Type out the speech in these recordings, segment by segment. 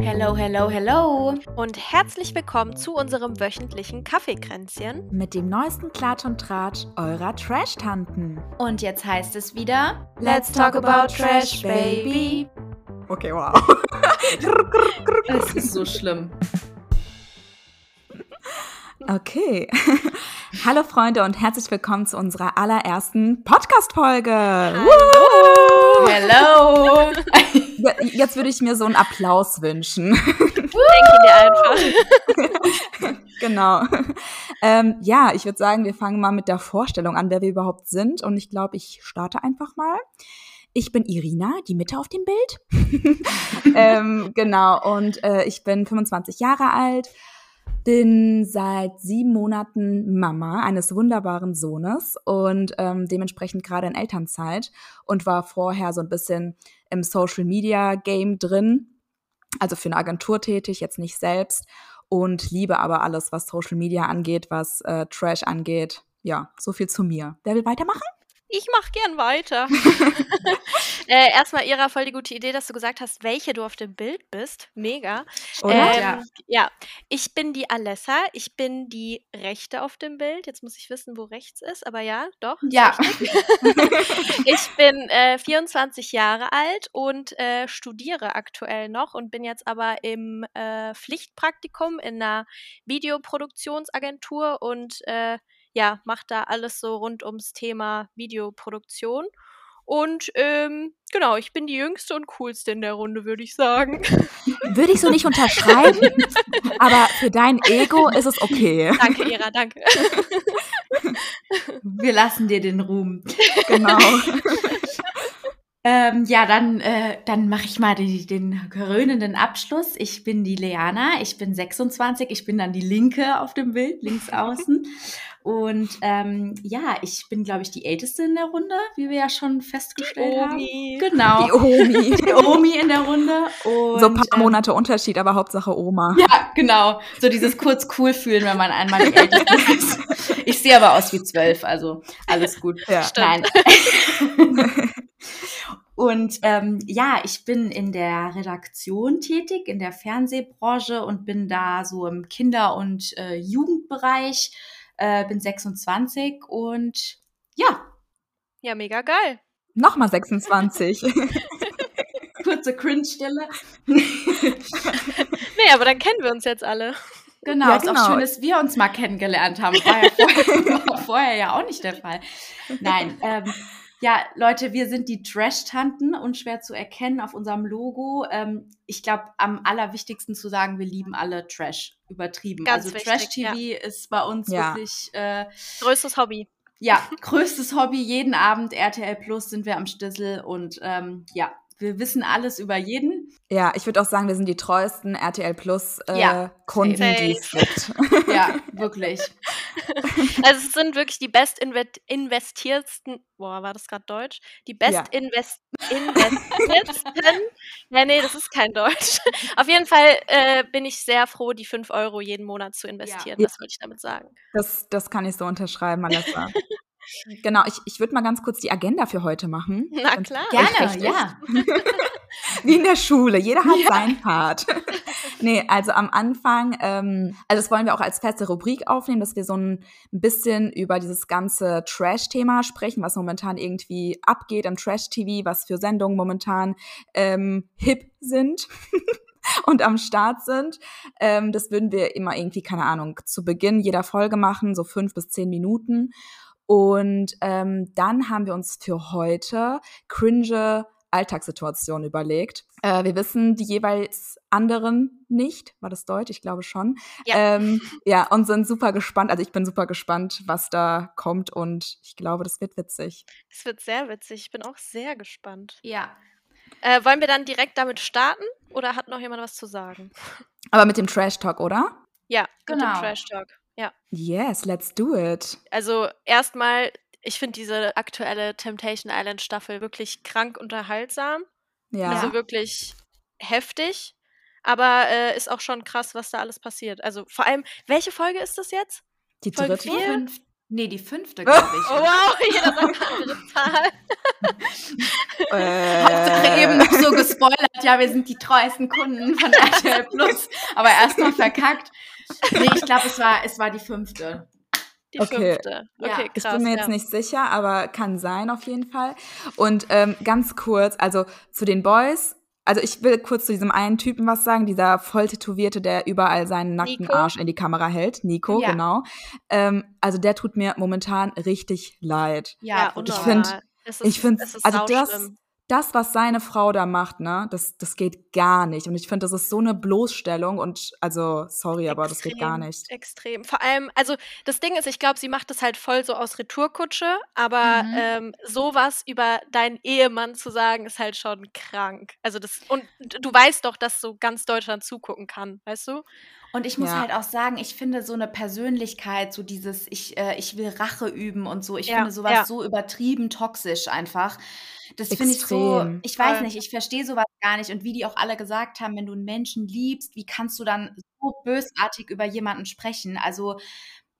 Hello, hello, hello. Und herzlich willkommen zu unserem wöchentlichen Kaffeekränzchen. Mit dem neuesten Klatsch und Tratsch eurer Trash-Tanten. Und jetzt heißt es wieder: Let's talk about Trash, baby. Okay, wow. Es ist so schlimm. Okay. Hallo Freunde und herzlich willkommen zu unserer allerersten Podcast-Folge. Hallo. Hello. Jetzt würde ich mir so einen Applaus wünschen. Denke dir einfach. genau. Ähm, ja, ich würde sagen, wir fangen mal mit der Vorstellung an, wer wir überhaupt sind. Und ich glaube, ich starte einfach mal. Ich bin Irina, die Mitte auf dem Bild. ähm, genau, und äh, ich bin 25 Jahre alt, bin seit sieben Monaten Mama eines wunderbaren Sohnes und ähm, dementsprechend gerade in Elternzeit und war vorher so ein bisschen im Social Media Game drin, also für eine Agentur tätig, jetzt nicht selbst und liebe aber alles, was Social Media angeht, was äh, Trash angeht. Ja, so viel zu mir. Wer will weitermachen? Ich mach gern weiter. äh, erstmal, Ira, voll die gute Idee, dass du gesagt hast, welche du auf dem Bild bist. Mega. Oder? Ähm, Ja. ja, ich bin die Alessa. Ich bin die Rechte auf dem Bild. Jetzt muss ich wissen, wo rechts ist, aber ja, doch. Ja. ich bin äh, 24 Jahre alt und äh, studiere aktuell noch und bin jetzt aber im äh, Pflichtpraktikum in einer Videoproduktionsagentur und äh, ja, mache da alles so rund ums Thema Videoproduktion. Und ähm, genau, ich bin die jüngste und coolste in der Runde, würde ich sagen. Würde ich so nicht unterschreiben, aber für dein Ego ist es okay. danke, Ira, danke. Wir lassen dir den Ruhm. Genau. Ähm, ja, dann, äh, dann mache ich mal die, den krönenden Abschluss. Ich bin die Leana, ich bin 26, ich bin dann die Linke auf dem Bild, links außen. Und ähm, ja, ich bin, glaube ich, die Älteste in der Runde, wie wir ja schon festgestellt Omi. haben. Genau. Die Omi. Die Omi in der Runde. Und, So ein paar ähm, Monate Unterschied, aber Hauptsache Oma. Ja, genau. So dieses kurz cool fühlen, wenn man einmal die Älteste ist. Ich sehe aber aus wie zwölf, also alles gut. Ja. Nein. Und ähm, ja, ich bin in der Redaktion tätig, in der Fernsehbranche und bin da so im Kinder- und äh, Jugendbereich. Äh, bin 26 und ja, Ja, mega geil. Nochmal 26. kurze Cringe-Stelle. Nee, aber dann kennen wir uns jetzt alle. Genau, Ja, ist genau. auch schön, dass wir uns mal kennengelernt haben. War ja vorher, war vorher ja auch nicht der Fall. Nein, ähm, ja, Leute, wir sind die Trash-Tanten, unschwer zu erkennen auf unserem Logo. Ähm, ich glaube, am allerwichtigsten zu sagen, wir lieben alle Trash. Übertrieben. Ganz also Trash-TV ist bei uns Ja. wirklich, äh, Größtes Hobby. ja, größtes Hobby. Jeden Abend RTL Plus sind wir am Stissel und ähm, ja, wir wissen alles über jeden. ja, ich würde auch sagen, wir sind die treuesten RTL Plus äh, Ja, Kunden, safe. die es gibt. Ja, wirklich. Also es sind wirklich die best inve- investiertsten, boah, war das gerade Deutsch? Die best Ja. invest investiertsten, ja nee, das ist kein Deutsch. Auf jeden Fall äh, bin ich sehr froh, die 5 Euro jeden Monat zu investieren, Ja. das wollte ich damit sagen. Das, das kann ich so unterschreiben, Alessa. Genau, ich, ich würde mal ganz kurz die Agenda für heute machen. Na klar. Gerne, ja. Wie in der Schule, jeder hat Ja. seinen Part. nee, also am Anfang, ähm, also das wollen wir auch als feste Rubrik aufnehmen, dass wir so ein bisschen über dieses ganze Trash-Thema sprechen, was momentan irgendwie abgeht am Trash-TV, was für Sendungen momentan ähm, hip sind. und am Start sind. Ähm, das würden wir immer irgendwie, keine Ahnung, zu Beginn jeder Folge machen, so fünf bis zehn Minuten. Und ähm, dann haben wir uns für heute cringe Alltagssituationen überlegt. Äh, wir wissen die jeweils anderen nicht. War das Deutsch? Ich glaube schon. Ja. Ähm, ja, und sind super gespannt. Also ich bin super gespannt, was da kommt und ich glaube, das wird witzig. Es wird sehr witzig. Ich bin auch sehr gespannt. Ja. Äh, wollen wir dann direkt damit starten oder hat noch jemand was zu sagen? Aber mit dem Trash Talk, oder? Ja, mit dem Genau. Trash Talk. Ja. Yes, let's do it. Also erstmal, ich finde diese aktuelle Temptation Island Staffel wirklich krank unterhaltsam. Ja. Also wirklich heftig. Aber äh, ist auch schon krass, was da alles passiert. Also vor allem, welche Folge ist das jetzt? die Folge dritte. vier? Fünf, nee, die fünfte, glaube ich. Oh wow, jeder sagt eine andere Zahl. Hauptsache Äh, eben so gespoilert, ja, wir sind die treuesten Kunden von RTL Plus, aber erstmal verkackt. Nee, ich glaube, es war, es war die fünfte. Die Okay. fünfte. Ja. Okay, Ich krass. bin mir jetzt ja. nicht sicher, aber kann sein auf jeden Fall. Und ähm, ganz kurz, also zu den Boys. Also ich will kurz zu diesem einen Typen was sagen, dieser voll tätowierte, der überall seinen nackten Nico? Arsch in die Kamera hält. Nico, Ja. genau. Ähm, also der tut mir momentan richtig leid. Ja, und ich total. find- es ich ist- finde, es ist also das. Das, was seine Frau da macht, ne, das, das geht gar nicht. Und ich finde, das ist so eine Bloßstellung und also, sorry, aber das geht gar Extrem, nicht. Extrem. Vor allem, also das Ding ist, ich glaube, sie macht das halt voll so aus Retourkutsche, aber Mhm. ähm, sowas über deinen Ehemann zu sagen, ist halt schon krank. Also das, und du weißt doch, dass so ganz Deutschland zugucken kann, weißt du? Und ich muss Ja. halt auch sagen, ich finde so eine Persönlichkeit, so dieses, ich, äh, ich will Rache üben und so, ich Ja, finde sowas ja. so übertrieben toxisch einfach. Das finde ich so, ich weiß nicht, ich verstehe sowas gar nicht. Und wie die auch alle gesagt haben, wenn du einen Menschen liebst, wie kannst du dann so bösartig über jemanden sprechen? Also,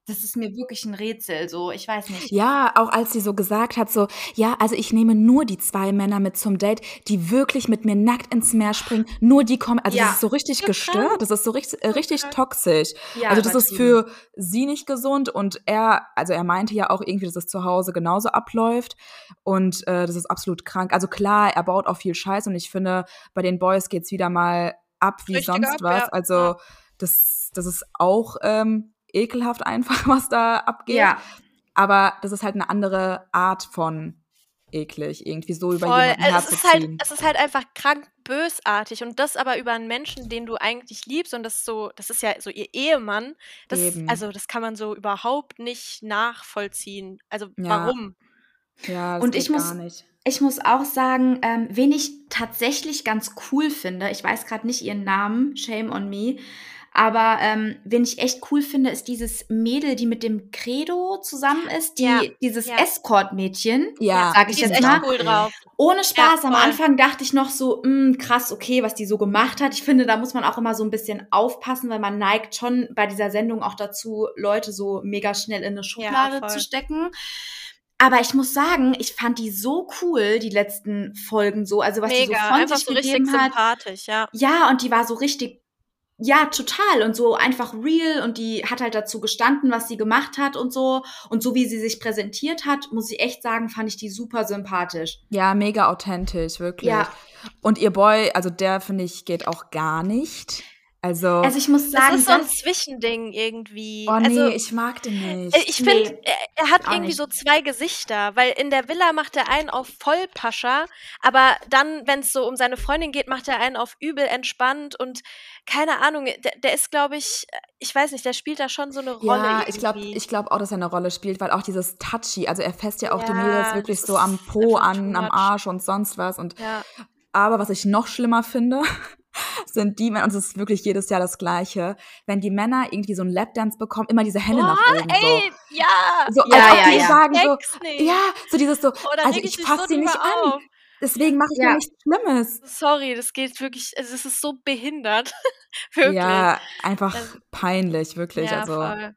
das ist mir wirklich ein Rätsel, so, ich weiß nicht. Ja, auch als sie so gesagt hat, so, ja, also ich nehme nur die zwei Männer mit zum Date, die wirklich mit mir nackt ins Meer springen, nur die kommen, also Ja. das ist so richtig gestört, das ist so richtig, äh, richtig toxisch. Ja, also das ist für sie nicht gesund und er, also er meinte ja auch irgendwie, dass es zu Hause genauso abläuft und äh, das ist absolut krank. Also klar, er baut auch viel Scheiß und ich finde, bei den Boys geht's wieder mal ab wie Richtig sonst ab, was. ja. Also das, das ist auch ähm, ekelhaft einfach, was da abgeht. Ja, Aber das ist halt eine andere Art von eklig, irgendwie so über Voll. jemanden Also es, ist halt, es ist halt einfach krank bösartig und das aber über einen Menschen, den du eigentlich liebst und das so, das ist ja so ihr Ehemann. Das, Eben. also das kann man so überhaupt nicht nachvollziehen. Also Ja. warum? ja, das und geht ich muss- gar nicht. Ich muss auch sagen, ähm, wen ich tatsächlich ganz cool finde, ich weiß gerade nicht ihren Namen, shame on me, aber ähm, wen ich echt cool finde, ist dieses Mädel, die mit dem Credo zusammen ist, die, Ja, dieses ja. Escort-Mädchen, Ja, sag ich Die ist jetzt echt mal. cool drauf. Ohne Spaß, Ja, am. Anfang dachte ich noch so, mh, krass, okay, was die so gemacht hat. Ich finde, da muss man auch immer so ein bisschen aufpassen, weil man neigt schon bei dieser Sendung auch dazu, Leute so mega schnell in eine Schublade zu stecken. Aber ich muss sagen, ich fand die so cool, die letzten Folgen so, also was die so Mega, von sich so richtig gegeben hat. sympathisch, ja. Ja, und die war so richtig, ja, total und so einfach real und die hat halt dazu gestanden, was sie gemacht hat und so. Und so wie sie sich präsentiert hat, muss ich echt sagen, fand ich die super sympathisch. Ja, mega authentisch, wirklich. Ja. Und ihr Boy, also der finde ich geht auch gar nicht. Also, Also ich muss Das sagen, ist so ein das, Zwischending irgendwie. oh nee, also, ich mag den nicht. äh, ich finde, Nee, er, er hat irgendwie nicht. so zwei Gesichter, weil in der Villa macht er einen auf Vollpascha, aber dann, wenn es so um seine Freundin geht, macht er einen auf übel entspannt und keine Ahnung, der, der ist, glaube ich, ich weiß nicht, der spielt da schon so eine Rolle. ja, ich glaube irgendwie. ich glaub auch, dass er eine Rolle spielt, weil auch dieses Touchy, also er fässt ja auch die Ja, Mädels wirklich das so am Po an, am. Arsch und sonst was. Und ja. aber was ich noch schlimmer finde, sind die Männer, und es ist wirklich jedes Jahr das Gleiche, wenn die Männer irgendwie so einen Lapdance bekommen, immer diese Hände nach oben. Ey, ja! so. So, Ja, als ob ja, die ja. sagen so, nicht. ja, so dieses so, Oder also ich fasse so sie nicht drüber an. auf. Deswegen mache ich ja. Ja. nichts Schlimmes. Sorry, das geht wirklich, also es ist so behindert. wirklich. Ja, einfach Also- peinlich, wirklich. Ja, also, voll.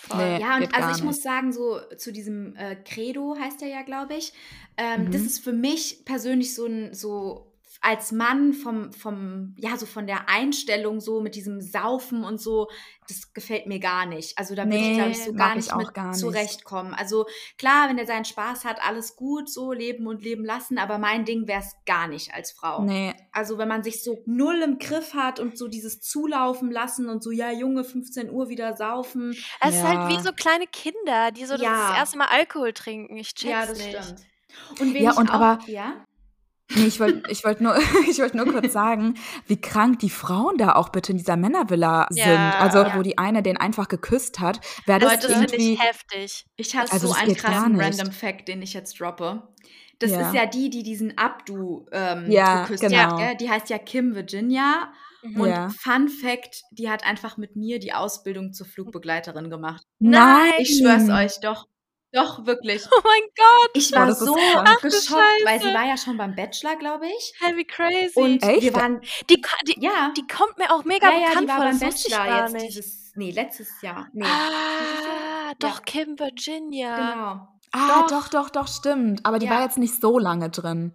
Voll. Nee. ja, und also ich muss nicht. sagen, so zu diesem äh, Credo heißt er ja, glaube ich. Ähm, Das Mhm. ist für mich persönlich so ein, so als Mann vom, vom, ja, so von der Einstellung so mit diesem Saufen und so, das gefällt mir gar nicht. Also da würde ich, glaube ich, so Nee, gar nicht mit gar nicht. zurechtkommen. Also klar, wenn er seinen Spaß hat, alles gut, so leben und leben lassen, aber mein Ding wäre es gar nicht als Frau. nee, Also wenn man sich so null im Griff hat und so dieses Zulaufen lassen und so, ja, Junge, 15 Uhr wieder saufen. Es ist halt wie Ja. so kleine Kinder, die so Ja. das erste Mal Alkohol trinken. Ich check's ja, das nicht. stimmt. Und Ja, ich und auch, aber- ja? Nee ich wollte ich wollt nur, ich wollt nur kurz sagen, wie krank die Frauen da auch bitte in dieser Männervilla Ja, sind. Also, ja. wo die eine den einfach geküsst hat. Wäre das Leute, das finde irgendwie. ich heftig. Ich habe Also so einen krassen. Random Fact, den ich jetzt droppe. Das Ja. ist ja die, die diesen Abdu ähm, Ja, geküsst genau. hat. Gell? Die heißt ja Kim Virginia. Mhm. Und Ja. Fun Fact, die hat einfach mit mir die Ausbildung zur Flugbegleiterin gemacht. Nein. Ich schwör's euch, doch. Doch, wirklich. Oh mein Gott, Ich Boah, war ist so. Ach geschockt, weil sie war ja schon beim Bachelor, glaube ich. heavy crazy. Und Echt? wir waren, die, die, ja, die kommt mir auch mega ja, ja, die bekannt war vor, beim Bachelor jetzt dieses, nee, letztes Jahr. Nee, Ah, doch, Ja. Kim Virginia. genau. Ah, Doch. doch, doch, doch, stimmt. Aber die Ja. war jetzt nicht so lange drin.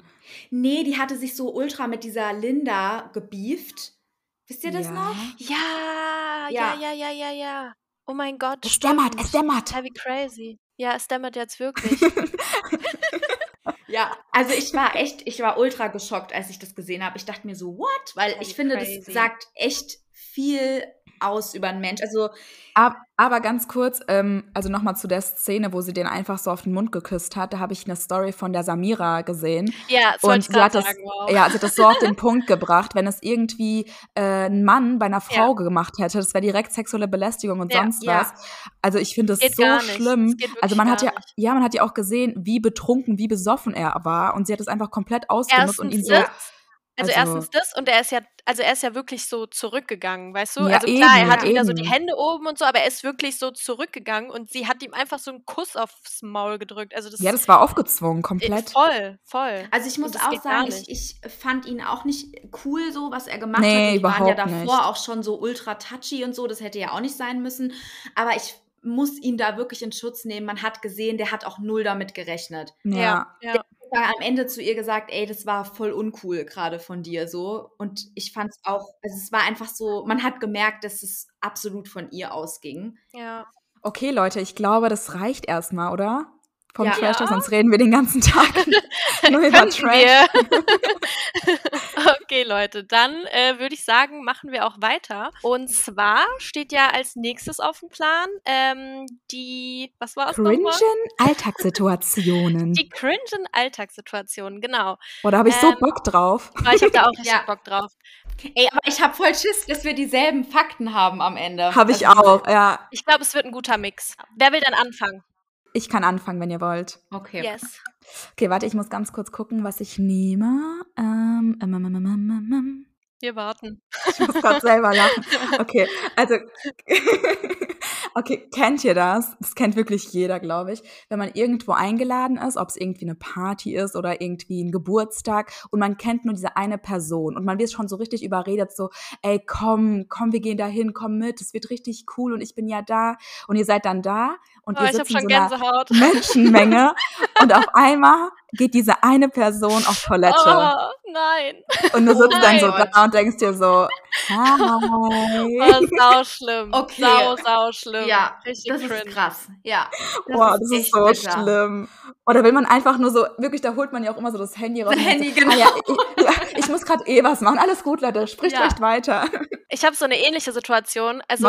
Nee, die hatte sich so ultra mit dieser Linda gebieft. Wisst ihr das Ja. noch? Ja, Ja. ja, ja, ja, ja, ja. Oh mein Gott. Es dämmert, stimmt. es dämmert. Wie crazy. Ja, es dämmert jetzt wirklich. Ja, also ich war echt, ich war ultra geschockt, als ich das gesehen habe. Ich dachte mir so, what? Weil ich finde, crazy. das sagt echt viel aus über einen Mensch. Also Ab, aber ganz kurz, ähm, also nochmal zu der Szene, wo sie den einfach so auf den Mund geküsst hat. Da habe ich eine Story von der Samira gesehen. ja, das Und ich sie hat das, sagen. Wow. ja, sie hat das so auf den Punkt gebracht, wenn es irgendwie äh, ein Mann bei einer Frau Ja. gemacht hätte, das wäre direkt sexuelle Belästigung und Ja, sonst ja. was. Also ich finde das Geht so schlimm. Das Also man hat ja, nicht. ja, man hat ja auch gesehen, wie betrunken, wie besoffen er war und sie hat es einfach komplett ausgenutzt und ihn Erstens so. das, also, also- erstens das und er ist ja, also er ist ja wirklich so zurückgegangen, weißt du? Ja, also klar, er eben, hat wieder so die. Hände oben und so, aber er ist wirklich so zurückgegangen und sie hat ihm einfach so einen Kuss aufs Maul gedrückt. Also das Ja, das war aufgezwungen, äh, komplett. voll, voll. Also ich muss auch sagen, ich, ich fand ihn auch nicht cool, so was er gemacht Nee, hat. Die waren ja überhaupt davor nicht. auch schon so ultra touchy und so. Das hätte ja auch nicht sein müssen. Aber ich muss ihn da wirklich in Schutz nehmen. Man hat gesehen, der hat auch null damit gerechnet. Ja. ja. ja. Habe am Ende zu ihr gesagt, ey, das war voll uncool gerade von dir so. Und ich fand es auch, also es war einfach so, man hat gemerkt, dass es absolut von ihr ausging. ja. Okay, Leute, ich glaube, das reicht erstmal, oder? Vom Ja. Trash Talk, sonst reden wir den ganzen Tag nur über Trash. wir. okay, Leute, dann äh, würde ich sagen, machen wir auch weiter. Und zwar steht ja als nächstes auf dem Plan ähm, die, was war es nochmal? Cringen Alltagssituationen. Die cringen Alltagssituationen, genau. Boah, da habe ich so ähm, Bock drauf. Ich habe da auch richtig Ja. Bock drauf. Ey, aber ich habe voll Schiss, dass wir dieselben Fakten haben am Ende. Habe ich Also, auch, ja. Ich glaube, es wird ein guter Mix. Wer will dann anfangen? Ich kann anfangen, wenn ihr wollt. Okay. Yes. Okay, warte, ich muss ganz kurz gucken, was ich nehme. Ähm, ähm, ähm, ähm, ähm, ähm. Wir warten. Ich muss gerade selber lachen. Okay, also, okay, kennt ihr das? Das kennt wirklich jeder, glaube ich. Wenn man irgendwo eingeladen ist, ob es irgendwie eine Party ist oder irgendwie ein Geburtstag und man kennt nur diese eine Person und man wird schon so richtig überredet, so, ey, komm, komm, wir gehen da hin, komm mit, es wird richtig cool und ich bin ja da und ihr seid dann da und Oh, ihr ich habe sitzt in schon so einer Gänsehaut. Menschenmenge und auf einmal geht diese eine Person auf Toilette. Oh, nein. Und du Oh sitzt dann so da und denkst dir so, Oh, hi. sau schlimm. Okay. Sau, sau schlimm. Ja, Richtig das cringe. ist krass. Ja. Boah, das ist so bitter. schlimm. Oder will man einfach nur so, wirklich, da holt man ja auch immer so das Handy raus. Das Handy, so, genau. Ah, ja, ich, ja, ich muss gerade eh was machen. Alles gut, Leute, spricht Ja. echt weiter. Ich habe so eine ähnliche Situation. Also.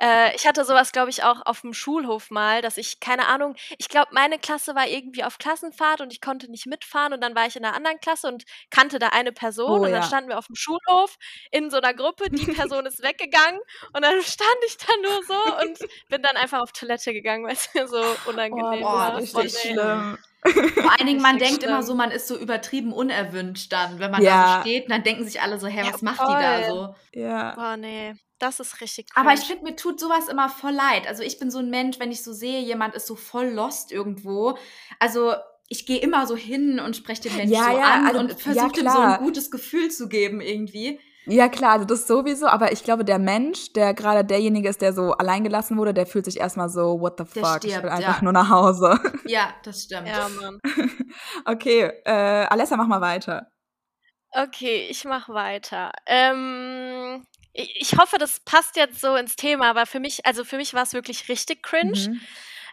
Äh, ich hatte sowas, glaube ich, auch auf dem Schulhof mal, dass ich, keine Ahnung, ich glaube, meine Klasse war irgendwie auf Klassenfahrt und ich konnte nicht mitfahren und dann war ich in einer anderen Klasse und kannte da eine Person Oh, und dann ja. standen wir auf dem Schulhof in so einer Gruppe, die Person ist weggegangen und dann stand ich da nur so und bin dann einfach auf Toilette gegangen, weil es mir so unangenehm boah, war. richtig schlimm. Vor allen Dingen, man denkt immer schlimm. so, man ist so übertrieben unerwünscht dann, wenn man Ja. da so steht. Und dann denken sich alle so, hä, Ja, was macht die da voll. so? Ja. Boah, nee, das ist richtig Aber ich finde, mir tut sowas immer voll leid. Also ich bin so ein Mensch, wenn ich so sehe, jemand ist so voll lost irgendwo. Also ich gehe immer so hin und spreche den Menschen Ja, so ja, an also, und ja, versuche dem so ein gutes Gefühl zu geben irgendwie. Ja, klar, also das sowieso, aber ich glaube, der Mensch, der gerade derjenige ist, der so allein gelassen wurde, der fühlt sich erstmal so, what the Der fuck, ich stirbt, will einfach ja. nur nach Hause. Ja, das stimmt. Ja, Mann. Okay, äh, Alessa, mach mal weiter. Okay, ich mache weiter. Ähm, ich, ich hoffe, das passt jetzt so ins Thema, aber für mich, also für mich war es wirklich richtig cringe. Mhm.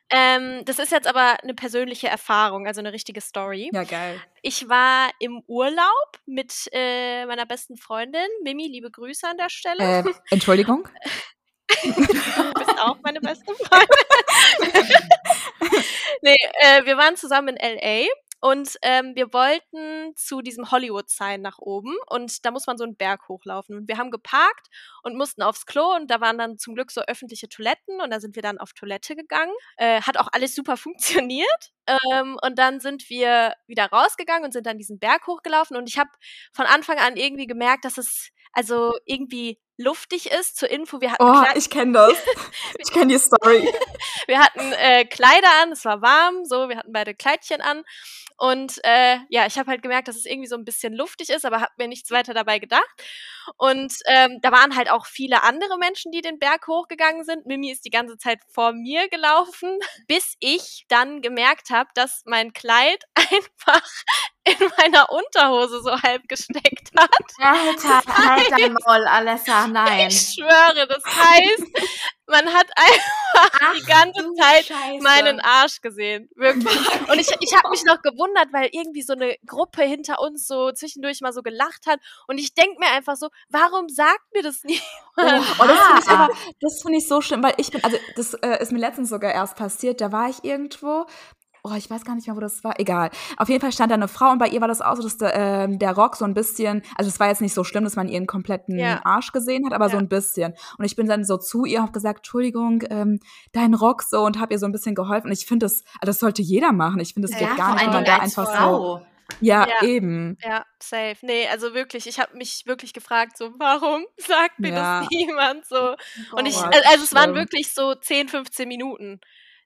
Ähm, das ist jetzt aber eine persönliche Erfahrung, also eine richtige Story. Ja, geil. Ich war im Urlaub mit äh, meiner besten Freundin, Mimi, liebe Grüße an der Stelle. Äh, Entschuldigung? Du bist auch meine beste Freundin. nee, äh, wir waren zusammen in LA und ähm, wir wollten zu diesem Hollywood-Sign nach oben und da muss man so einen Berg hochlaufen. Und wir haben geparkt und mussten aufs Klo und da waren dann zum Glück so öffentliche Toiletten und da sind wir dann auf Toilette gegangen. Äh, hat auch alles super funktioniert. Ähm, und dann sind wir wieder rausgegangen und sind dann diesen Berg hochgelaufen und ich habe von Anfang an irgendwie gemerkt, dass es also irgendwie luftig ist. Zur Info, wir hatten Oh, Kleid- ich kenne das. Ich kenne die Story. wir hatten äh, Kleider an, es war warm, so, wir hatten beide Kleidchen an. Und äh, ja, ich habe halt gemerkt, dass es irgendwie so ein bisschen luftig ist, aber habe mir nichts weiter dabei gedacht. Und ähm, da waren halt auch viele andere Menschen, die den Berg hochgegangen sind. Mimi ist die ganze Zeit vor mir gelaufen, bis ich dann gemerkt habe, dass mein Kleid einfach in meiner Unterhose so halb gesteckt hat. Alter, halt dein Maul, Alessa, nein. Ich schwöre, das heißt, man hat einfach die ganze Zeit Scheiße. meinen Arsch gesehen. Wirklich. Und ich, ich habe mich noch gewundert, weil irgendwie so eine Gruppe hinter uns so zwischendurch mal so gelacht hat. Und ich denk mir einfach so, warum sagt mir das niemand? Oh, das finde ich aber, das finde ich so schlimm, weil ich bin, also das äh, ist mir letztens sogar erst passiert, da war ich irgendwo, oh, ich weiß gar nicht mehr, wo das war, egal. Auf jeden Fall stand da eine Frau und bei ihr war das auch so, dass der, ähm, der Rock so ein bisschen, also es war jetzt nicht so schlimm, dass man ihren kompletten Ja. Arsch gesehen hat, aber so Ja. ein bisschen. Und ich bin dann so zu ihr, habe gesagt, Entschuldigung, ähm, dein Rock so und habe ihr so ein bisschen geholfen. Und ich finde das, also das sollte jeder machen. Ich finde, das geht ja, gar vor nicht, wenn man da einfach so, Frau. ja, Ja. eben. Ja, safe. Nee, also wirklich, ich habe mich wirklich gefragt, so, warum sagt mir Ja. das niemand so? Und ich, also, es waren wirklich so 10, 15 Minuten,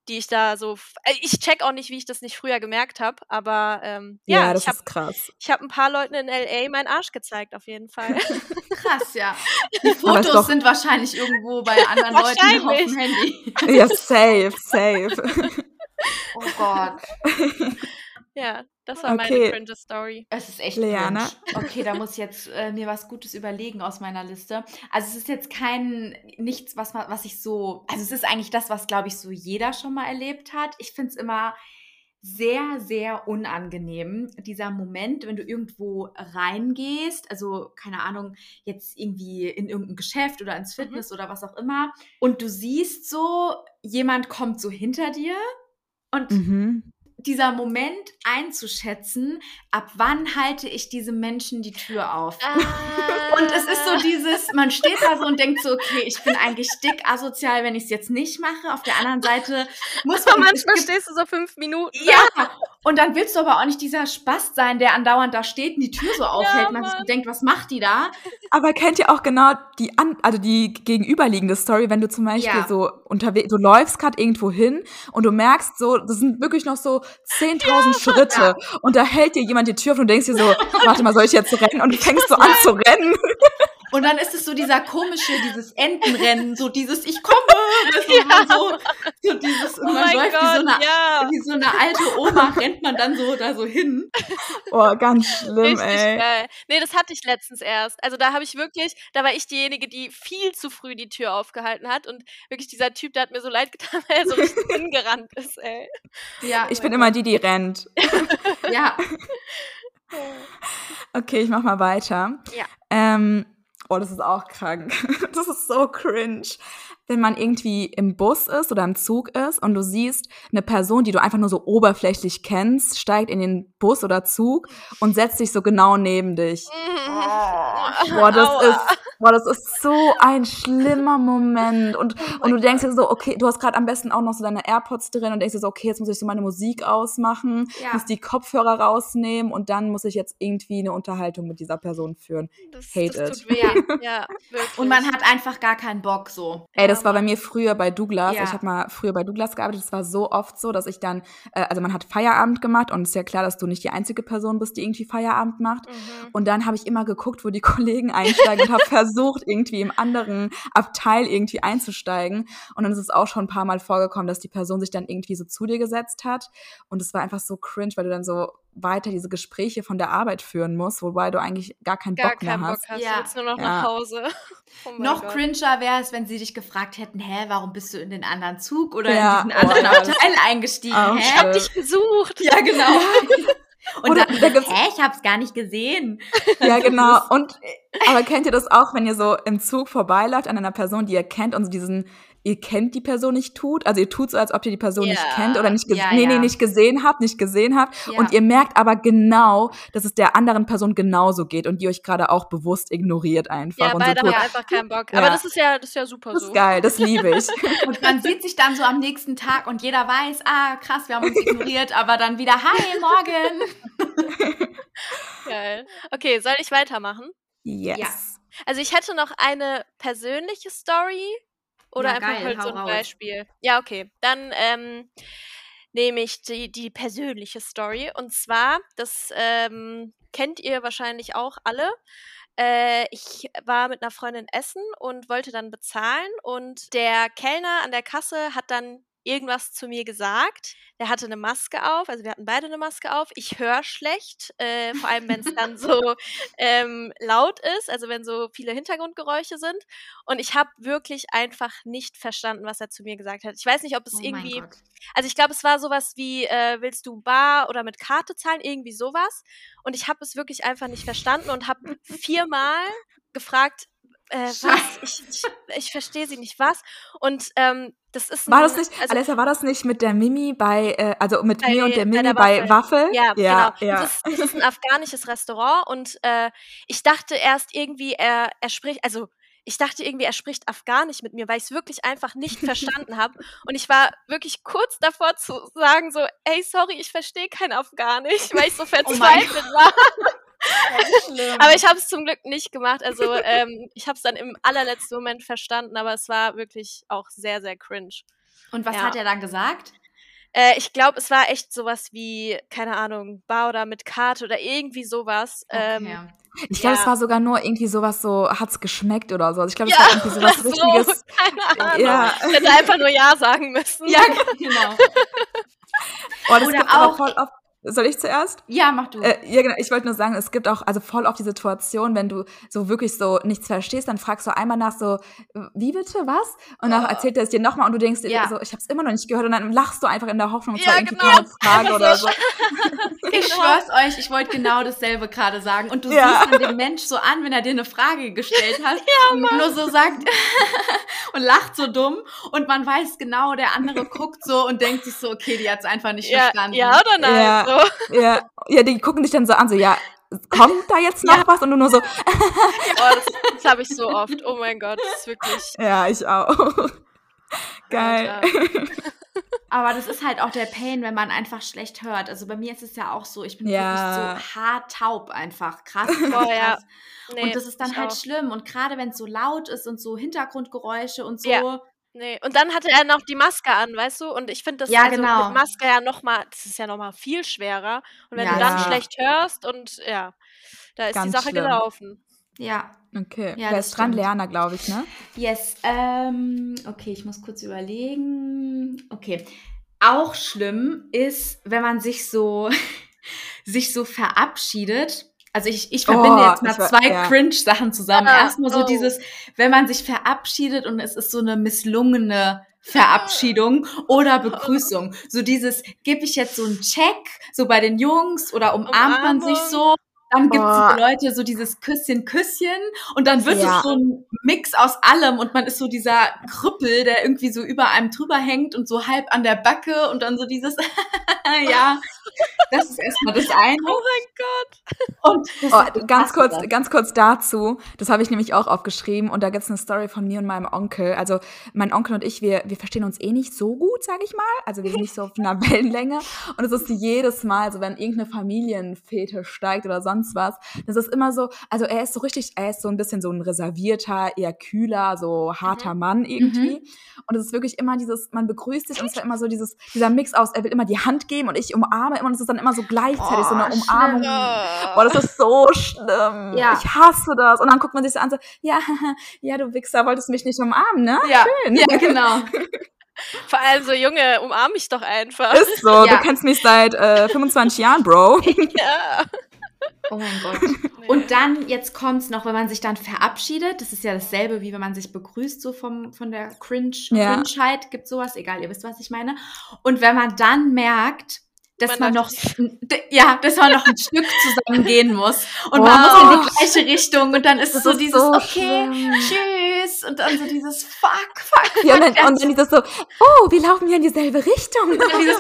die ich da so, äh, ich check auch nicht, wie ich das nicht früher gemerkt habe, aber ähm, ja, Ja, das ich habe ist krass. ich hab ein paar Leuten in L.A. meinen Arsch gezeigt, auf jeden Fall. Krass, ja. Die Fotos doch- sind wahrscheinlich irgendwo bei anderen Leuten auf dem Handy. Ja, safe, safe. Oh Gott. ja, das war meine Okay. cringe Story. Es ist echt cringe. Okay, da muss ich jetzt äh, mir was Gutes überlegen aus meiner Liste. Also es ist jetzt kein, nichts, was, was ich so, also es ist eigentlich das, was, glaube ich, so jeder schon mal erlebt hat. Ich finde es immer sehr, sehr unangenehm, dieser Moment, wenn du irgendwo reingehst, also keine Ahnung, jetzt irgendwie in irgendein Geschäft oder ins Fitness oder was auch immer, und du siehst so, jemand kommt so hinter dir und Mhm. Dieser Moment einzuschätzen, ab wann halte ich diesem Menschen die Tür auf. Und es ist so dieses, man steht da so und denkt so, okay, ich bin eigentlich dick asozial, wenn ich es jetzt nicht mache. Auf der anderen Seite muss Aber man. es manchmal stehst du so fünf Minuten. ja, und dann willst du aber auch nicht dieser Spast sein, der andauernd da steht und die Tür so aufhält. man sich denkt, was macht die da? Aber kennt ihr auch genau die an, also die gegenüberliegende Story, wenn du zum Beispiel Ja. so unterwegs, du läufst gerade irgendwo hin und du merkst so, das sind wirklich noch so 10.000 Schritte und da hält dir jemand die Tür auf und du denkst dir so, warte mal, soll ich jetzt rennen? Und du fängst so an zu rennen. Und dann ist es so dieser komische, dieses Entenrennen, so dieses Ich komme, immer so, so dieses, und Oh man mein läuft Gott, wie so eine ja. wie so eine alte Oma rennt man dann so da so hin. Oh, ganz schlimm, Richtig ey. geil. Nee, das hatte ich letztens erst. Also da habe ich wirklich, da war ich diejenige, die viel zu früh die Tür aufgehalten hat und wirklich dieser Typ, der hat mir so leid getan, weil er so richtig hingerannt ist, ey. Ja, Ich bin immer die, die rennt. ja. Okay, ich mach mal weiter. Ja. Ähm, oh, das ist auch krank. Das ist so cringe. Wenn man irgendwie im Bus ist oder im Zug ist und du siehst eine Person, die du einfach nur so oberflächlich kennst, steigt in den Bus oder Zug und setzt sich so genau neben dich. Boah, das ist, boah, das ist so ein schlimmer Moment. Und, Oh und du denkst dir so, okay, du hast gerade am besten auch noch so deine AirPods drin und denkst dir so, okay, jetzt muss ich so meine Musik ausmachen, Ja. muss die Kopfhörer rausnehmen und dann muss ich jetzt irgendwie eine Unterhaltung mit dieser Person führen. Das, Hate das it. tut weh. Ja. Und man hat einfach gar keinen Bock so. Ey, das war bei mir früher bei Douglas. Ja. Ich habe mal früher bei Douglas gearbeitet. Es war so oft so, dass ich dann, äh, also man hat Feierabend gemacht und es ist ja klar, dass du nicht die einzige Person bist, die irgendwie Feierabend macht. Mhm. Und dann habe ich immer geguckt, wo die Kollegen einsteigen und habe versucht, irgendwie im anderen Abteil irgendwie einzusteigen. Und dann ist es auch schon ein paar Mal vorgekommen, dass die Person sich dann irgendwie so zu dir gesetzt hat. Und es war einfach so cringe, weil du dann so weiter diese Gespräche von der Arbeit führen musst, wobei du eigentlich gar keinen Gar Bock mehr keinen Bock hast. hast. Ja. Du willst nur noch Ja. nach Hause. Oh Noch Gott. cringer wäre es, wenn sie dich gefragt hätten, hä, warum bist du in den anderen Zug oder Ja, in diesen anderen oh, Abteil eingestiegen? Auch hä? Ich hab dich gesucht. Ja, genau. Und Oder dann, da gibt's- hä, ich hab's gar nicht gesehen. Ja, genau. Und aber kennt ihr das auch, wenn ihr so im Zug vorbeiläuft an einer Person, die ihr kennt und so diesen ihr kennt die Person nicht tut, also ihr tut so, als ob ihr die Person nicht Ja. kennt oder nicht ges- Ja, nee, ja. nee, nicht gesehen habt, nicht gesehen habt Ja. und ihr merkt aber genau, dass es der anderen Person genauso geht und die euch gerade auch bewusst ignoriert einfach Ja, und so beide tut. haben einfach keinen Bock. Ja. Aber das ist ja, das ist ja super Das so. ist geil, das liebe ich. Und man sieht sich dann so am nächsten Tag und jeder weiß, ah, krass, wir haben uns ignoriert, aber dann wieder, hi, morgen. Geil. Okay, soll ich weitermachen? Yes. Ja. Also ich hätte noch eine persönliche Story oder Ja, einfach geil, halt so ein raus. Beispiel. Ja, okay. Dann ähm, nehme ich die, die persönliche Story. Und zwar, das ähm, kennt ihr wahrscheinlich auch alle. Äh, ich war mit einer Freundin essen und wollte dann bezahlen. Und der Kellner an der Kasse hat dann irgendwas zu mir gesagt. Der hatte eine Maske auf, also wir hatten beide eine Maske auf. Ich höre schlecht, äh, vor allem wenn es dann so ähm, laut ist, also wenn so viele Hintergrundgeräusche sind. Und ich habe wirklich einfach nicht verstanden, was er zu mir gesagt hat. Ich weiß nicht, ob es Oh irgendwie, also ich glaube, es war sowas wie, äh, willst du bar oder mit Karte zahlen, irgendwie sowas. Und ich habe es wirklich einfach nicht verstanden und habe viermal gefragt, äh, was? Ich, ich, ich verstehe sie nicht, was? Und ähm, das ist War ein, das nicht, also, Alessa, war das nicht mit der Mimi bei, äh, also mit Bei- mir und der bei Mimi der bei Waffel. Ja, ja, genau. ja. Das, ist, das ist ein afghanisches Restaurant und äh, ich dachte erst irgendwie, er, er spricht, also ich dachte irgendwie, er spricht Afghanisch mit mir, weil ich es wirklich einfach nicht verstanden habe. Und ich war wirklich kurz davor zu sagen, so, ey, sorry, ich verstehe kein Afghanisch, weil ich so verzweifelt war. Aber ich habe es zum Glück nicht gemacht. Also ähm, ich habe es dann im allerletzten Moment verstanden, aber es war wirklich auch sehr, sehr cringe. Und was Ja. hat er dann gesagt? Äh, ich glaube, es war echt sowas wie, keine Ahnung, Bar oder mit Karte oder irgendwie sowas. Ähm, Okay. Ich glaube, Ja. es war sogar nur irgendwie sowas so, hat's geschmeckt oder so. Also ich glaube, es Ja, war irgendwie sowas so, richtiges. keine Ahnung. Ja. Ich hätte einfach nur Ja sagen müssen. ja, genau. Oh, das Oder gibt aber auch- voll oft. Soll ich zuerst? Ja, mach du. Äh, ja, genau. Ich wollte nur sagen, es gibt auch also voll oft die Situation, wenn du so wirklich so nichts verstehst, dann fragst du einmal nach so, wie bitte, was? Und dann Oh. erzählt er es dir nochmal und du denkst dir Ja. so, ich habe es immer noch nicht gehört und dann lachst du einfach in der Hoffnung, es Ja, war irgendwie genau. keine Frage oder so. Ich schwör's euch, ich wollte genau dasselbe gerade sagen. Und du Ja. siehst dann den Mensch so an, wenn er dir eine Frage gestellt hat und nur so sagt und lacht so dumm. Und man weiß genau, der andere guckt so und denkt sich so, okay, die hat's einfach nicht Ja, verstanden. ja oder nein? Ja. So. Ja, ja, die gucken dich dann so an, so, ja, kommt da jetzt noch Ja. was? Und du nur so, Oh, das das habe ich so oft. Oh mein Gott, das ist wirklich. ja, ich auch. Geil. Alter. Aber das ist halt auch der Pain, wenn man einfach schlecht hört. Also bei mir ist es ja auch so, ich bin Ja. wirklich so hart taub einfach. Krass, krass, Boah, ja. Nee, und das ist dann halt auch. schlimm. Und gerade wenn es so laut ist und so Hintergrundgeräusche und so. Ja. Nee. Und dann hatte er noch die Maske an, weißt du? Und ich finde das Ja, also genau. mit Maske ja noch mal, das ist ja noch mal viel schwerer. Und wenn Ja, du dann ja. schlecht hörst und ja, da ist die Ganz Sache schlimm. gelaufen. Ja, Okay, Ja, wer das ist dran? Lerner, glaube ich, ne? Yes. Ähm, okay, ich muss kurz überlegen. Okay. Auch schlimm ist, wenn man sich so, sich so verabschiedet. Also ich, ich verbinde Oh, jetzt mal war- zwei ja. Cringe-Sachen zusammen. Ah, Erstmal so oh. dieses, wenn man sich verabschiedet und es ist so eine misslungene Verabschiedung oder Begrüßung. So dieses, gebe ich jetzt so einen Check, so bei den Jungs oder umarmt man sich Umarmung. so. Dann gibt es Oh. Leute, so dieses Küsschen, Küsschen und dann wird Ja. es so ein Mix aus allem und man ist so dieser Krüppel, der irgendwie so über einem drüber hängt und so halb an der Backe und dann so dieses, ja, das ist erstmal das eine. Oh mein Gott. Und Oh, ganz kurz, ganz kurz dazu. Das habe ich nämlich auch aufgeschrieben und da gibt's eine Story von mir und meinem Onkel. Also mein Onkel und ich, wir, wir verstehen uns eh nicht so gut, sage ich mal. Also wir sind nicht so auf einer Wellenlänge. Und es ist jedes Mal, so wenn irgendeine Familienfete steigt oder sonst was, das ist immer so, also er ist so richtig, er ist so ein bisschen so ein reservierter, eher kühler, so harter Mann irgendwie. Und es ist wirklich immer dieses, man begrüßt sich und es ist immer so dieses, dieser Mix aus, er will immer die Hand geben und ich umarme immer und es ist dann immer so gleichzeitig so eine Oh, Umarmung. Oh. Boah, das ist so schlimm. Ja. Ich hasse das. Und dann guckt man sich so an, so, ja, ja, du Wichser, wolltest mich nicht umarmen, ne? ja, Schön. ja, genau. Vor allem so, Junge, umarm mich doch einfach. Ist so, Ja. du kennst mich seit äh, 25 Jahren, Bro. ja. Oh mein Gott. Und dann, jetzt kommt's noch, wenn man sich dann verabschiedet, das ist ja dasselbe, wie wenn man sich begrüßt, so vom, von der Cringe, Ja. Cringeheit, gibt sowas, egal, ihr wisst, was ich meine. Und wenn man dann merkt, dass Man man, noch, ja, dass man noch ein Stück zusammen gehen muss. Und Oh. man muss in die gleiche Richtung und dann ist Das so ist dieses, so okay, schlimm. tschüss. Und dann so dieses, fuck, fuck, Ja, und fuck. dann, und dann dieses so, oh, wir laufen ja in dieselbe Richtung. Und dann dieses,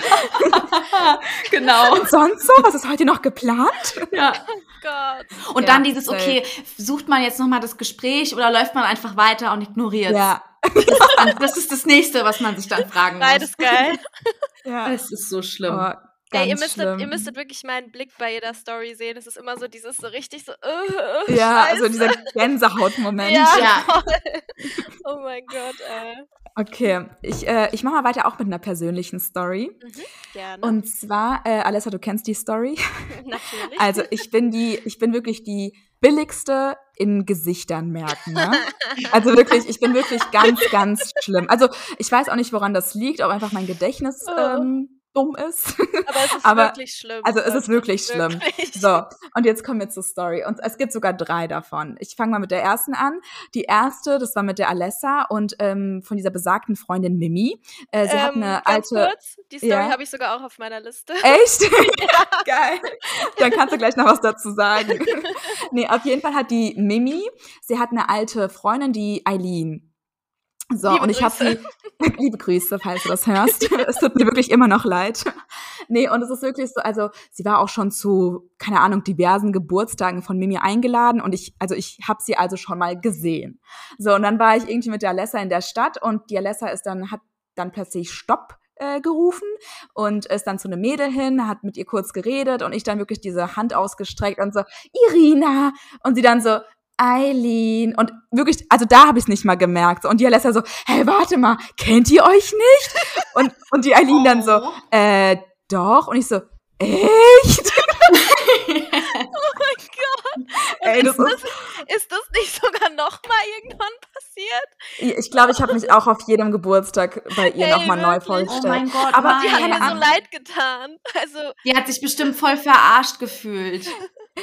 genau. Und sonst so? Was ist heute noch geplant? Ja. Gott. Und Ja, dann dieses, okay, sucht man jetzt nochmal das Gespräch oder läuft man einfach weiter und ignoriert Ja. das, ist dann, das ist das nächste, was man sich dann fragen muss. Beides geil. ja. Es ist so schlimm. Oh, Ganz Ey, ihr müsstet, schlimm. ihr müsstet wirklich meinen Blick bei jeder Story sehen. Es ist immer so dieses so richtig so. Uh, ja, Scheiße. also dieser Gänsehautmoment. Ja, Ja. Oh mein Gott, ey. Okay, ich, äh, ich mache mal weiter auch mit einer persönlichen Story. Mhm, gerne. Und zwar, äh, Alessa, du kennst die Story. Natürlich. Also ich bin die, ich bin wirklich die billigste in Gesichtern merken. Ne? Also wirklich, ich bin wirklich ganz, ganz schlimm. Also ich weiß auch nicht, woran das liegt, ob einfach mein Gedächtnis Oh. ähm, dumm ist. aber es ist aber- wirklich schlimm. Also es ist Leute. wirklich schlimm. Wirklich. So, und jetzt kommen wir zur Story. Und es gibt sogar drei davon. Ich fange mal mit der ersten an. Die erste, das war mit der Alessa und ähm, von dieser besagten Freundin Mimi. Äh, sie hat Ähm, eine ganz alte. kurz, die Story Ja. habe ich sogar auch auf meiner Liste. Echt? Geil. Dann kannst du gleich noch was dazu sagen. nee, auf jeden Fall hat die Mimi, sie hat eine alte Freundin, die Eileen. So, Liebe und ich habe sie, liebe Grüße, falls du das hörst. es tut mir wirklich immer noch leid. Nee, und es ist wirklich so, also sie war auch schon zu, keine Ahnung, diversen Geburtstagen von Mimi eingeladen und ich, also ich habe sie also schon mal gesehen. So, und dann war ich irgendwie mit der Alessa in der Stadt und die Alessa ist dann, hat dann plötzlich Stopp äh, gerufen und ist dann zu einem Mädel hin, hat mit ihr kurz geredet und ich dann wirklich diese Hand ausgestreckt und so, Irina! Und sie dann so, Eileen. Und wirklich, also da habe ich es nicht mal gemerkt. Und die Alessa so, hey, warte mal, kennt ihr euch nicht? Und, und die Eileen dann so, Oh. äh, doch. Und ich so, echt? Oh mein Gott. Ey, das ist, das, ist das nicht sogar noch mal irgendwann passiert? ich glaube, ich habe mich auch auf jedem Geburtstag bei ihr nochmal neu wirklich? Oh vorgestellt. mein Gott, Aber Die hat mir so leid getan. Also, Die hat sich bestimmt voll verarscht gefühlt.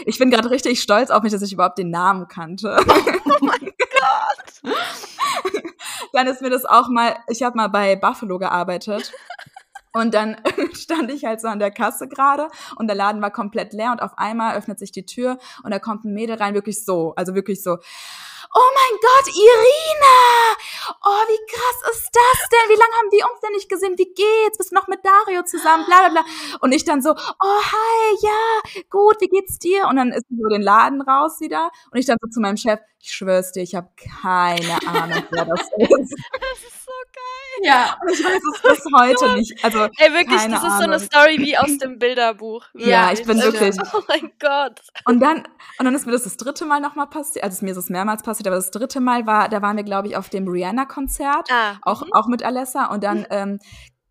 Ich bin gerade richtig stolz auf mich, dass ich überhaupt den Namen kannte. oh mein Gott. dann ist mir das auch mal, ich habe mal bei Buffalo gearbeitet. Und dann stand ich halt so an der Kasse gerade und der Laden war komplett leer und auf einmal öffnet sich die Tür und da kommt ein Mädel rein, wirklich so, also wirklich so, oh mein Gott, Irina! Oh, wie krass ist das denn? Wie lange haben wir uns denn nicht gesehen? Wie geht's? Bist du noch mit Dario zusammen? Bla bla bla. Und ich dann so, oh hi, ja, gut, wie geht's dir? Und dann ist sie so den Laden raus wieder und ich dann so zu meinem Chef, ich schwör's dir, ich habe keine Ahnung, wer das ist. Das ist so geil. Ja. Und ich weiß es bis heute nicht. Also, Ey, wirklich, Keine das ist so eine Ahnung. Story wie aus dem Bilderbuch. Ja, ich bin wirklich- Oh mein Gott. und dann, und dann ist mir das das dritte Mal nochmal passiert. Also, mir ist es mehrmals passiert, aber das dritte Mal war, da waren wir, glaube ich, auf dem Rihanna-Konzert. Ah, auch, auch mit Alessa. Und dann ähm,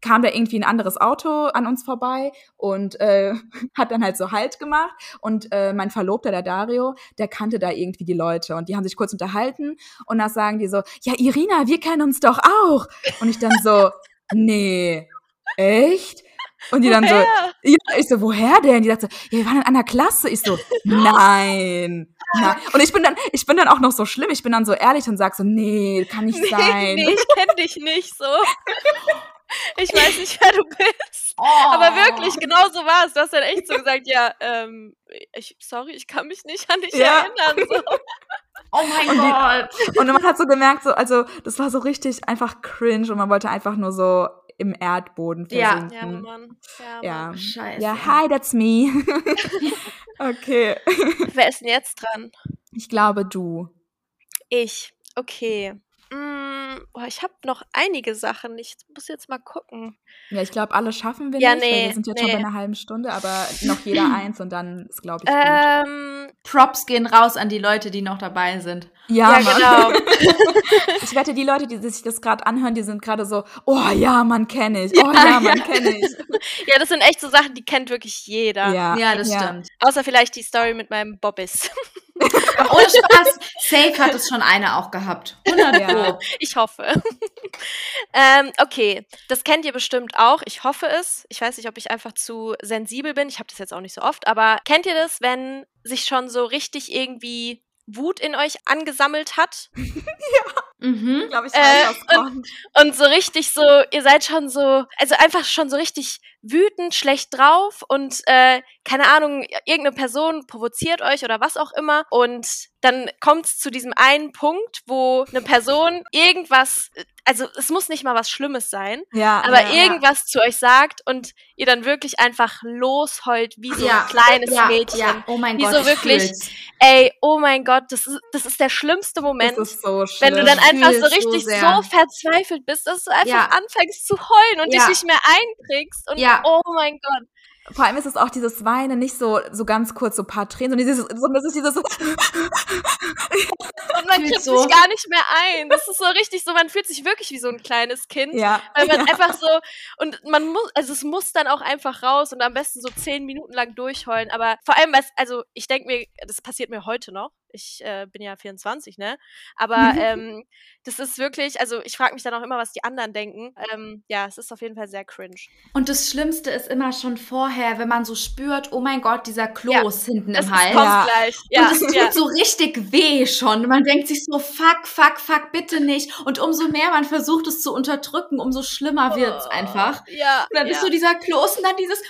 kam da irgendwie ein anderes Auto an uns vorbei und äh, hat dann halt so Halt gemacht. Und äh, mein Verlobter, der Dario, der kannte da irgendwie die Leute. Und die haben sich kurz unterhalten. Und dann sagen die so, ja, Irina, wir kennen uns doch auch. Und ich dann so, nee, echt? Und die dann so, Woher? ja, ich so, woher denn? Die sagt so, ja, wir waren in einer Klasse. Ich so, nein. nein. Und ich bin dann, ich bin dann auch noch so schlimm. Ich bin dann so ehrlich und sag so, nee, kann nicht Nee, sein. nee, ich kenne dich nicht so. Ich weiß nicht, wer du bist. Oh. Aber wirklich, genau so war es. Du hast dann echt so gesagt, ja, ähm, ich, sorry, ich kann mich nicht an dich Ja. erinnern. So. Oh mein Und die- Gott. Und man hat so gemerkt, so, also das war so richtig einfach cringe und man wollte einfach nur so im Erdboden Ja. versinken. Ja, Mann. Ja, Ja. Mann. Scheiße. Ja, hi, that's me. okay. Wer ist denn jetzt dran? Ich glaube, du. Ich. Okay. Mm, boah, ich habe noch einige Sachen. Ich muss jetzt mal gucken. Ja, ich glaube, alle schaffen wir Ja, nicht, weil nee, wir sind jetzt nee. schon bei einer halben Stunde, aber noch jeder eins und dann ist, glaube ich, gut. Ähm, Props gehen raus an die Leute, die noch dabei sind. Ja, ja, genau. Ich wette, die Leute, die sich das gerade anhören, die sind gerade so, oh ja, man kenne ich. Oh ja, man kenne ich. Ja, das sind echt so Sachen, die kennt wirklich jeder. Ja, Ja, das stimmt. Außer vielleicht die Story mit meinem Bobbis. Ohne Spaß. Safe hat es schon eine auch gehabt. 100 Ja. Pro. Ich hoffe. ähm, okay, das kennt ihr bestimmt auch. Ich hoffe es. Ich weiß nicht, ob ich einfach zu sensibel bin. Ich habe das jetzt auch nicht so oft. Aber kennt ihr das, wenn sich schon so richtig irgendwie Wut in euch angesammelt hat? Mhm. glaube ich, Äh, kommt. Und so richtig so, ihr seid schon so, also einfach schon so richtig wütend, schlecht drauf und äh, keine Ahnung, irgendeine Person provoziert euch oder was auch immer. Und dann kommt es zu diesem einen Punkt, wo eine Person irgendwas, also es muss nicht mal was Schlimmes sein, Ja, aber ja. irgendwas zu euch sagt und ihr dann wirklich einfach losheult wie so Ja, ein kleines ja, Mädchen. Ja. Oh mein Die Gott. so ich wirklich fühl's. Ey, oh mein Gott, das ist, das ist der schlimmste Moment. das ist so schlimm. Wenn du dann einfach so so richtig so, sehr. verzweifelt bist, dass du einfach Ja. anfängst zu heulen und Ja. dich nicht mehr einkriegst. Und Ja. oh mein Gott. Vor allem ist es auch dieses Weinen nicht so, so ganz kurz, so ein paar Tränen, sondern dieses, sondern das ist dieses. Und man kriegt so. sich gar nicht mehr ein. Das ist so richtig so, man fühlt sich wirklich wie so ein kleines Kind. ja. Weil man einfach so, und man muss, also es muss dann auch einfach raus und am besten so zehn Minuten lang durchheulen. Aber vor allem, was, also ich denke mir, das passiert mir heute noch. Ich äh, bin ja 24, ne? Aber ähm, das ist wirklich, also ich frage mich dann auch immer, was die anderen denken. Ähm, ja, es ist auf jeden Fall sehr cringe. Und das Schlimmste ist immer schon vorher, wenn man so spürt, oh mein Gott, dieser Kloß hinten Das im Hals. Ja. gleich. Und Ja, es tut ja. so richtig weh schon. Und man denkt sich so, fuck, fuck, fuck, bitte nicht. Und umso mehr man versucht es zu unterdrücken, umso schlimmer wird es einfach. Ja. Und dann ja. ist so dieser Kloß und dann dieses,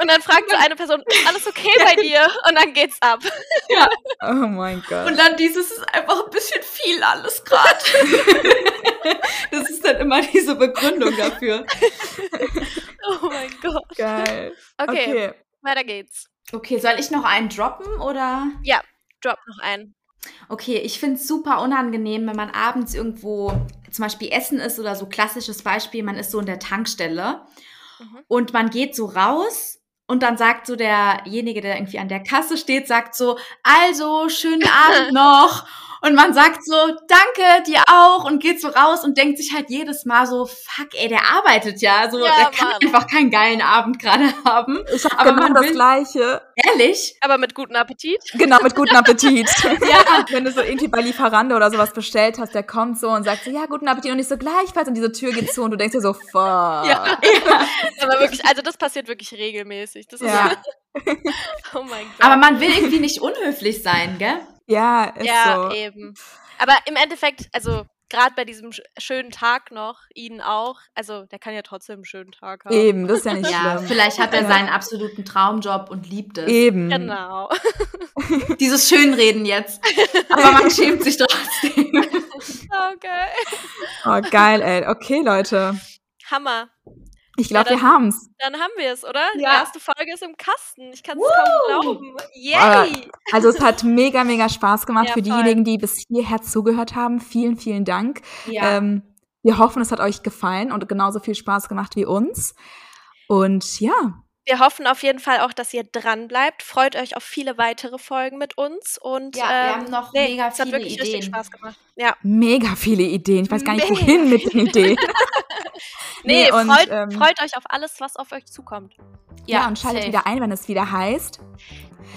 und dann fragt so eine Person, alles okay bei dir? Und dann geht's ab. Oh mein Gott. und dann dieses ist einfach ein bisschen viel alles gerade. das ist dann immer diese Begründung dafür. Oh mein Gott. Geil. Okay, Okay. weiter geht's. Okay, soll ich noch einen droppen oder? Drop noch ein. Okay, ich finde es super unangenehm, wenn man abends irgendwo zum Beispiel essen ist oder so klassisches Beispiel, man ist so in der Tankstelle Mhm. und man geht so raus und dann sagt so derjenige, der irgendwie an der Kasse steht, sagt so, also schönen Abend noch. Und man sagt so, danke, dir auch und geht so raus und denkt sich halt jedes Mal so, fuck, ey, der arbeitet ja. So, Ja, der kann Mann. einfach keinen geilen Abend gerade haben. Ich habe Aber genau man das will- Gleiche. Ehrlich? Aber mit gutem Appetit. Genau, mit gutem Appetit. Ja. Wenn du so irgendwie bei Lieferando oder sowas bestellt hast, der kommt so und sagt so, ja, guten Appetit und nicht so gleichfalls und diese Tür geht zu und du denkst dir so, fuck. Ja. Aber wirklich, also das passiert wirklich regelmäßig. Das ist Ja. oh mein Gott. Aber man will irgendwie nicht unhöflich sein, gell? Ja, ist ja, so. eben. Aber im Endeffekt, also gerade bei diesem sch schönen Tag noch, Ihnen auch, also der kann ja trotzdem einen schönen Tag haben. Eben, das ist ja nicht Ja, schlimm. vielleicht hat er Ja. seinen absoluten Traumjob und liebt es. Eben. Genau. Dieses Schönreden jetzt. Aber man schämt sich trotzdem. Okay. Oh, geil, ey. Okay, Leute. Hammer. Ich glaube, Ja, wir haben's. Dann haben wir es, oder? Die Ja. erste Folge ist im Kasten. Ich kann es kaum glauben. Yay! Aber- Also es hat mega, mega Spaß gemacht. Ja, Für diejenigen, die bis hierher zugehört haben, vielen, vielen Dank. Ähm, wir hoffen, es hat euch gefallen und genauso viel Spaß gemacht wie uns. Und ja, Wir hoffen auf jeden Fall auch, dass ihr dran bleibt. Freut euch auf viele weitere Folgen mit uns. Und Ja, wir ähm, haben noch nee, mega es hat viele wirklich richtig Ideen. Spaß gemacht. Ja. mega viele Ideen. Ich weiß gar nicht, Mega wohin mit den Ideen. Nee, Nee, und, freut, ähm, freut euch auf alles, was auf euch zukommt. Ja, und schaltet safe. wieder ein, wenn es wieder heißt.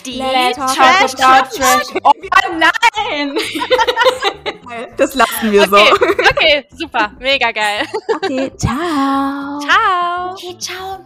Die Let's talk Trash about Trash. Oh nein! Das lassen wir Okay, so. okay, super, mega geil. Okay, ciao. Ciao. Okay, ciao.